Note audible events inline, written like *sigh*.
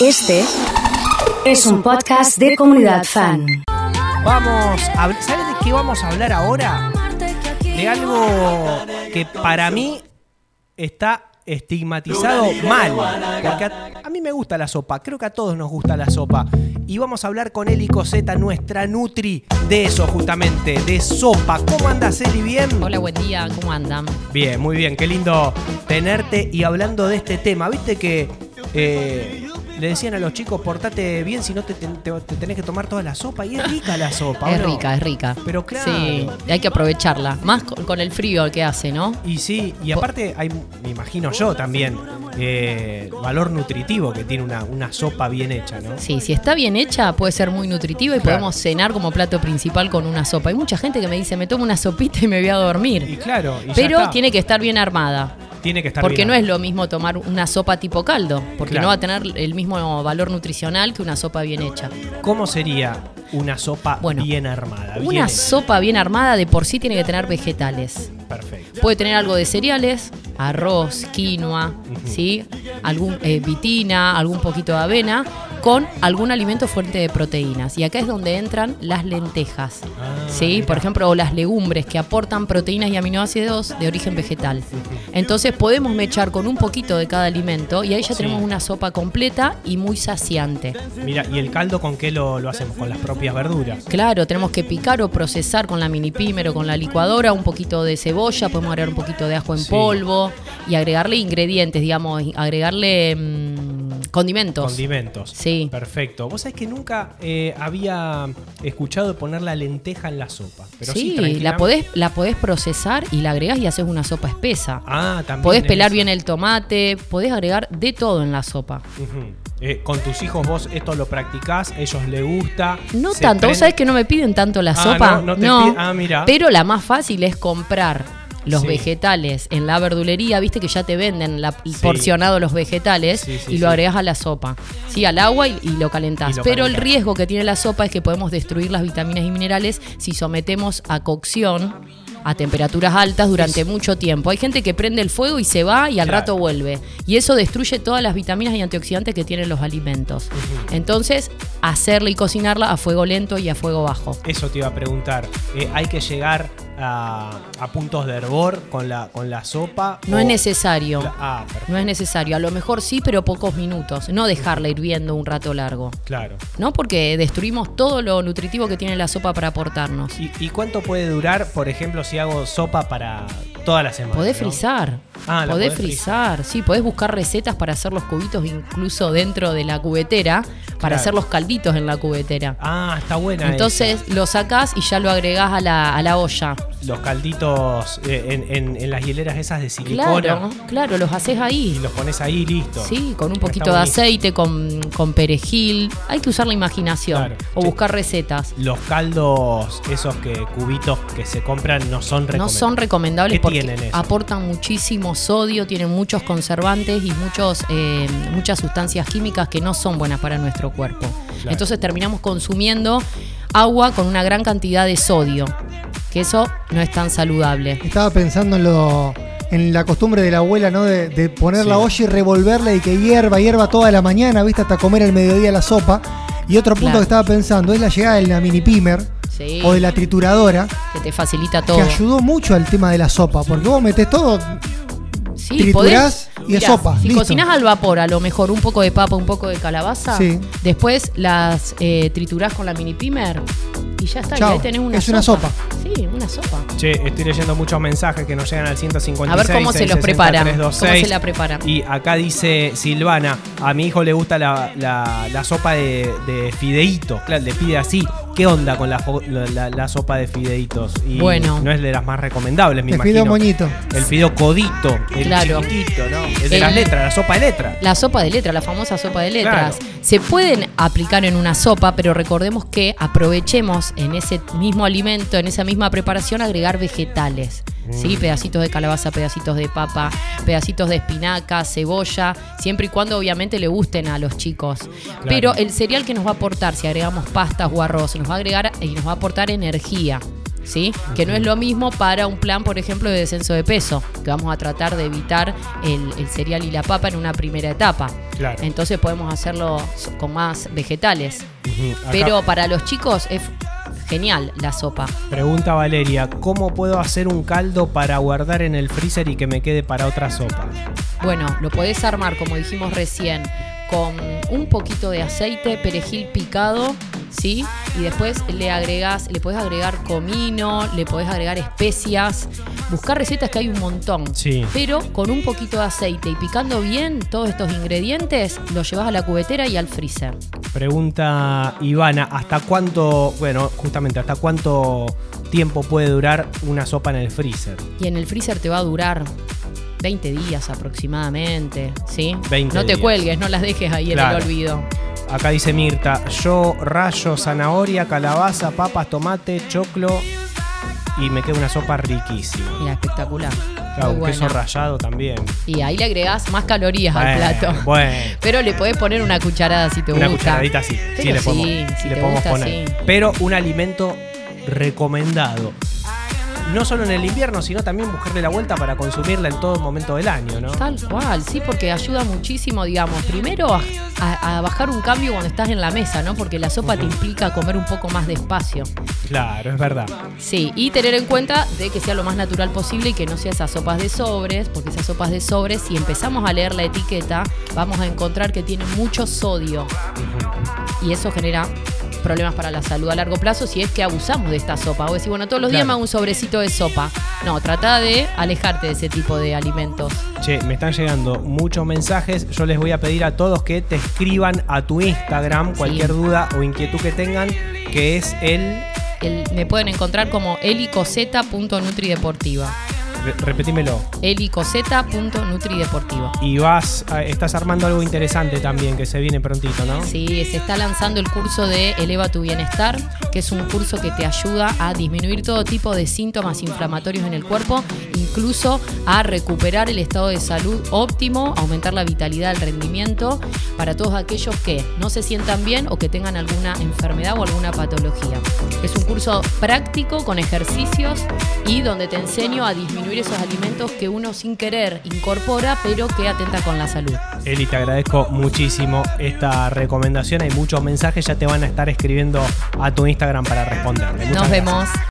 Este es un podcast de comunidad fan. Vamos a ¿Sabes de qué vamos a hablar ahora? De algo que para mí está estigmatizado mal. Porque a, a mí me gusta la sopa, creo que a todos nos gusta la sopa. Y vamos a hablar con Eli Coseta, nuestra Nutri, de eso justamente, de sopa. ¿Cómo andas, Eli? ¿Bien? Hola, buen día, ¿cómo andan? Bien, muy bien, qué lindo tenerte y hablando de este tema. Viste que eh, le decían a los chicos, portate bien, si no te, te- te tenés que tomar toda la sopa. Y es rica la sopa, ¿o Es no? rica, es rica. Pero claro. Sí, hay que aprovecharla. Más con, con el frío que hace, ¿no? Y sí, y aparte hay, me imagino yo también, eh, valor nutritivo que tiene una, una sopa bien hecha, ¿no? Sí, si está bien hecha, puede ser muy nutritiva y Claro. podemos cenar como plato principal con una sopa. Hay mucha gente que me dice, me tomo una sopita y me voy a Y dormir. claro, y ya Pero tiene que estar bien armada. Tiene que estar Porque bien no es lo mismo tomar una sopa tipo caldo, porque Claro. no va a tener el mismo valor nutricional que una sopa bien hecha. ¿Cómo sería una sopa Bueno, bien armada? bien Una hecha? sopa bien armada de por sí tiene que tener vegetales. Perfecto. Puede tener algo de cereales, arroz, quinoa, ¿sí? Algún eh, vitina, algún poquito de avena, con algún alimento fuente de proteínas. Y acá es donde entran las lentejas, Ah, ¿sí? mira. Por ejemplo, o las legumbres que aportan proteínas y aminoácidos de origen vegetal. Entonces podemos mechar con un poquito de cada alimento y ahí ya Sí. tenemos una sopa completa y muy saciante. Mira, ¿y el caldo con qué lo, lo hacemos? Con las propias verduras. Claro, tenemos que picar o procesar con la mini pimer o con la licuadora un poquito de cebolla, podemos agregar un poquito de ajo en Sí. polvo y agregarle ingredientes, digamos, agregarle mm, condimentos. Condimentos. Sí. Perfecto. Vos sabés que nunca eh, había escuchado de poner la lenteja en la sopa. Pero sí, la podés, la podés procesar y la agregás y haces una sopa espesa. Ah, también. podés pelar eso. bien el tomate, podés agregar de todo en la sopa. Eh, con tus hijos vos esto lo practicás, ellos les gusta. No tanto, vos sabés que no me piden tanto la Ah, sopa. no, no te piden- ah, mira. Pero la más fácil es comprar los Sí. vegetales en la verdulería, viste que ya te venden la, Sí. porcionado los vegetales Sí, y lo agregas a la sopa. Sí, al agua y, y lo calentás. Y lo Pero el riesgo que tiene la sopa es que podemos destruir las vitaminas y minerales si sometemos a cocción a temperaturas altas durante mucho tiempo. Hay gente que prende el fuego y se va y al Claro. rato vuelve. Y eso destruye todas las vitaminas y antioxidantes que tienen los alimentos. Entonces, hacerla y cocinarla a fuego lento y a fuego bajo. Eso te iba a preguntar. Eh, ¿Hay que llegar a, a puntos de hervor con la, con la sopa? No o- es necesario. Ah. No es necesario. A lo mejor sí, pero pocos minutos. No dejarla hirviendo un rato largo. Claro. ¿No? Porque destruimos todo lo nutritivo que tiene la sopa para aportarnos. ¿Y, y cuánto puede durar, por ejemplo, si hago sopa para toda la semana? Podés ¿no? frizar. Ah, podés podés frizar. Sí, podés buscar recetas para hacer los cubitos incluso dentro de la cubetera. Para Claro. hacer los calditos en la cubetera. Ah, está buena. Entonces lo sacás y ya lo agregás a la, a la olla. esa. Los calditos eh, en, en- en las hieleras esas de silicona. Claro, claro, los haces Y ahí. los pones ahí listo. Sí, con un Está poquito de buenísimo. aceite, con, con perejil. Hay que usar la imaginación Claro. o Sí. buscar recetas. Los caldos, esos que cubitos que se compran, no son No recomendables. son recomendables ¿Qué porque tienen eso? aportan muchísimo sodio, tienen muchos conservantes y muchos, eh, muchas sustancias químicas que no son buenas para nuestro cuerpo. Claro. Entonces terminamos consumiendo agua con una gran cantidad de sodio, que eso no es tan saludable. Estaba pensando en lo en la costumbre de la abuela, ¿no? De, de poner la olla y revolverla y que hierva, hierva toda la mañana, ¿viste? Hasta comer al mediodía la sopa. Y otro punto Claro. que estaba pensando es la llegada de la mini pimer Sí, o de la trituradora, que te facilita todo. que ayudó mucho al tema de la sopa, porque vos metés todo, Sí, triturás podés- y es mirá, sopa, Si listo. cocinás al vapor, a lo mejor un poco de papa, un poco de calabaza, Sí. después las eh, triturás con la mini pimer y ya está. Chao, y ahí tenés una es una sopa. Sí, una sopa. Che, estoy leyendo muchos mensajes que nos llegan al 156. A ver cómo se los 660, preparan. ¿Cómo 326. se la preparan? Y acá dice Silvana, a mi hijo le gusta la, la- la sopa de, de fideitos. Claro, le pide así. ¿Qué onda con la, la- sopa de fideitos? Y Bueno. No es de las más recomendables, me te imagino. fideo moñito. El fideo codito, el Claro. chiquitito, ¿no? El de El- las letras, la sopa de letras. La sopa de letra, la famosa sopa de letras. Claro. Se pueden aplicar en una sopa, pero recordemos que aprovechemos en ese mismo alimento, en esa misma preparación, agregar vegetales. ¿sí? Mm. Pedacitos de calabaza, pedacitos de papa, pedacitos de espinaca, cebolla, siempre y cuando obviamente le gusten a los chicos. Pero el cereal que nos va a aportar, si agregamos pastas o arroz, nos va a agregar y nos va a aportar energía. ¿sí? Que no es lo mismo para un plan, por ejemplo, de descenso de peso, que vamos a tratar de evitar el, el cereal y la papa en una primera etapa. Claro. Entonces podemos hacerlo con más vegetales. Pero para los chicos es genial la sopa. Pregunta Valeria, ¿cómo puedo hacer un caldo para guardar en el freezer y que me quede para otra sopa? Bueno, lo podés armar, como dijimos recién, con un poquito de aceite, perejil picado, ¿sí? Y después le agregás, le podés agregar comino, le podés agregar especias. Buscar recetas que hay un montón. Sí. Pero con un poquito de aceite y picando bien todos estos ingredientes, los llevas a la cubetera y al freezer. Pregunta Ivana, ¿hasta cuánto, bueno, justamente, hasta cuánto tiempo puede durar una sopa en el freezer? Y en el freezer te va a durar 20 días aproximadamente, ¿sí? 20 no te días. cuelgues, no las dejes ahí Claro. en el olvido. Acá dice Mirta, yo rayo zanahoria, calabaza, papas, tomate, choclo y me queda una sopa riquísima. Mira, espectacular. Claro, un queso rallado también. Y ahí le agregás más calorías al plato. Bueno. *laughs* Pero le podés poner una cucharada si te Una gusta. cucharadita sí. sí, le sí, si le te podemos gusta, poner. sí. Pero un alimento recomendado. No solo en el invierno, sino también buscarle la vuelta para consumirla en todo momento del año, ¿no? Tal cual, sí, porque ayuda muchísimo, digamos, primero a, a- a bajar un cambio cuando estás en la mesa, ¿no? Porque la sopa te implica comer un poco más despacio. Claro, es verdad. Sí, y tener en cuenta de que sea lo más natural posible y que no sea esas sopas de sobres, porque esas sopas de sobres, si empezamos a leer la etiqueta, vamos a encontrar que tienen mucho sodio. Y eso genera problemas para la salud a largo plazo si es que abusamos de esta sopa. O decir, bueno, todos los días Claro. me hago un sobrecito de sopa. No, trata de alejarte de ese tipo de alimentos. Che, me están llegando muchos mensajes. Yo les voy a pedir a todos que te escriban a tu Instagram cualquier duda o inquietud que tengan, que es el. El- me pueden encontrar como elicoseta.nutrideportiva. re- repetímelo. elicoseta.nutrideportiva. Y vas, estás armando algo interesante también que se viene prontito, ¿no? Sí, se está lanzando el curso de Eleva tu Bienestar, que es un curso que te ayuda a disminuir todo tipo de síntomas inflamatorios en el cuerpo, incluso a recuperar el estado de salud óptimo, aumentar la vitalidad, el rendimiento para todos aquellos que no se sientan bien o que tengan alguna enfermedad o alguna patología. Es un curso práctico con ejercicios y donde te enseño a disminuir esos alimentos que uno sin querer incorpora, pero que atenta con la salud. Eli, te agradezco muchísimo esta recomendación. Hay muchos mensajes, ya te van a estar escribiendo a tu Instagram para responderle. Muchas Nos gracias. vemos.